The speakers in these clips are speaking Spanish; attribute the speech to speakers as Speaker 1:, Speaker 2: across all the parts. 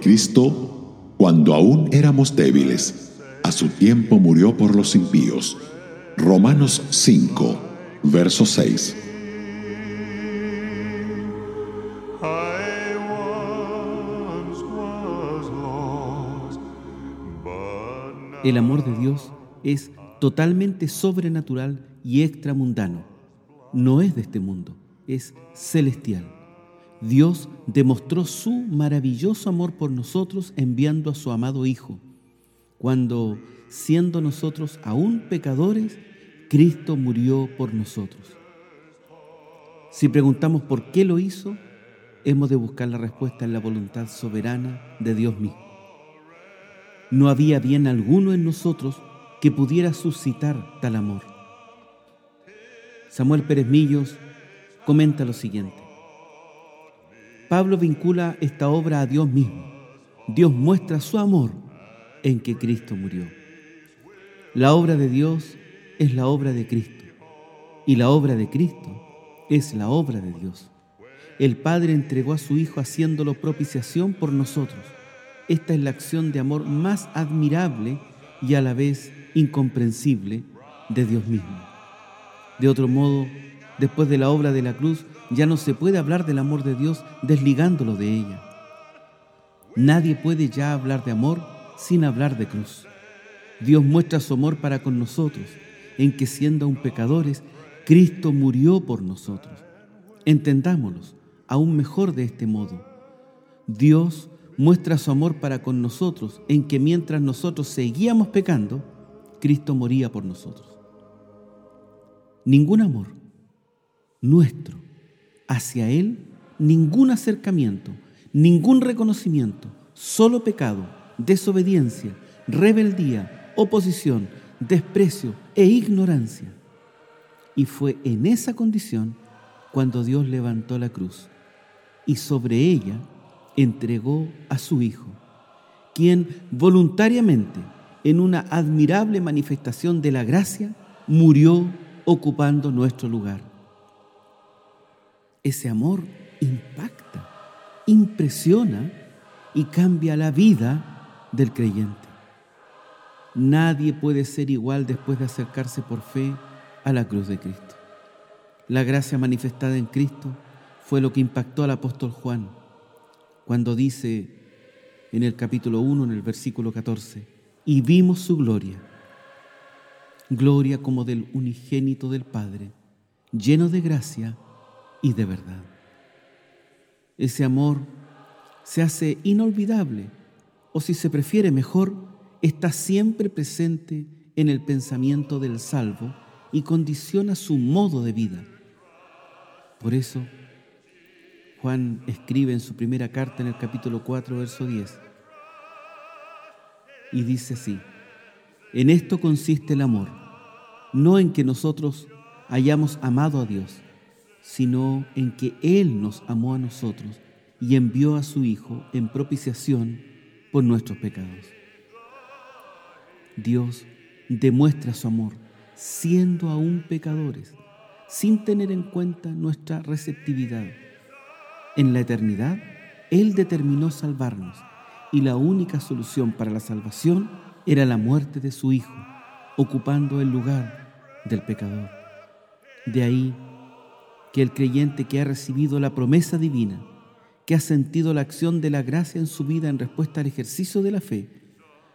Speaker 1: Cristo, cuando aún éramos débiles, a su tiempo murió por los impíos. Romanos 5, verso 6.
Speaker 2: El amor de Dios es totalmente sobrenatural y extramundano. No es de este mundo, es celestial. Dios demostró su maravilloso amor por nosotros enviando a su amado Hijo, cuando, siendo nosotros aún pecadores, Cristo murió por nosotros. Si preguntamos por qué lo hizo, hemos de buscar la respuesta en la voluntad soberana de Dios mismo. No había bien alguno en nosotros que pudiera suscitar tal amor. Samuel Pérez Millos comenta lo siguiente. Pablo vincula esta obra a Dios mismo. Dios muestra su amor en que Cristo murió. La obra de Dios es la obra de Cristo y la obra de Cristo es la obra de Dios. El Padre entregó a su Hijo haciéndolo propiciación por nosotros esta es la acción de amor más admirable y a la vez incomprensible de Dios mismo. De otro modo, después de la obra de la cruz, ya no se puede hablar del amor de Dios desligándolo de ella. Nadie puede ya hablar de amor sin hablar de cruz. Dios muestra su amor para con nosotros, en que siendo aún pecadores, Cristo murió por nosotros. Entendámonos aún mejor de este modo. Dios muestra su amor para con nosotros, en que mientras nosotros seguíamos pecando, Cristo moría por nosotros. Ningún amor nuestro hacia Él, ningún acercamiento, ningún reconocimiento, solo pecado, desobediencia, rebeldía, oposición, desprecio e ignorancia. Y fue en esa condición cuando Dios levantó la cruz y sobre ella entregó a su Hijo, quien voluntariamente, en una admirable manifestación de la gracia, murió ocupando nuestro lugar. Ese amor impacta, impresiona y cambia la vida del creyente. Nadie puede ser igual después de acercarse por fe a la cruz de Cristo. La gracia manifestada en Cristo fue lo que impactó al apóstol Juan cuando dice en el capítulo 1, en el versículo 14, y vimos su gloria, gloria como del unigénito del Padre, lleno de gracia y de verdad. Ese amor se hace inolvidable, o si se prefiere mejor, está siempre presente en el pensamiento del salvo y condiciona su modo de vida. Por eso, Juan escribe en su primera carta en el capítulo 4, verso 10. Y dice así, en esto consiste el amor, no en que nosotros hayamos amado a Dios, sino en que Él nos amó a nosotros y envió a su Hijo en propiciación por nuestros pecados. Dios demuestra su amor siendo aún pecadores, sin tener en cuenta nuestra receptividad en la eternidad, Él determinó salvarnos y la única solución para la salvación era la muerte de su Hijo, ocupando el lugar del pecador. De ahí que el creyente que ha recibido la promesa divina, que ha sentido la acción de la gracia en su vida en respuesta al ejercicio de la fe,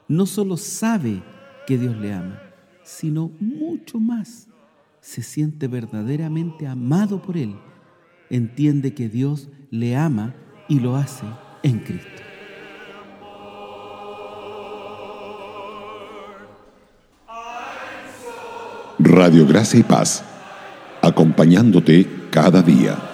Speaker 2: no solo sabe que Dios le ama, sino mucho más se siente verdaderamente amado por Él entiende que Dios le ama y lo hace en Cristo.
Speaker 1: Radio Gracia y Paz, acompañándote cada día.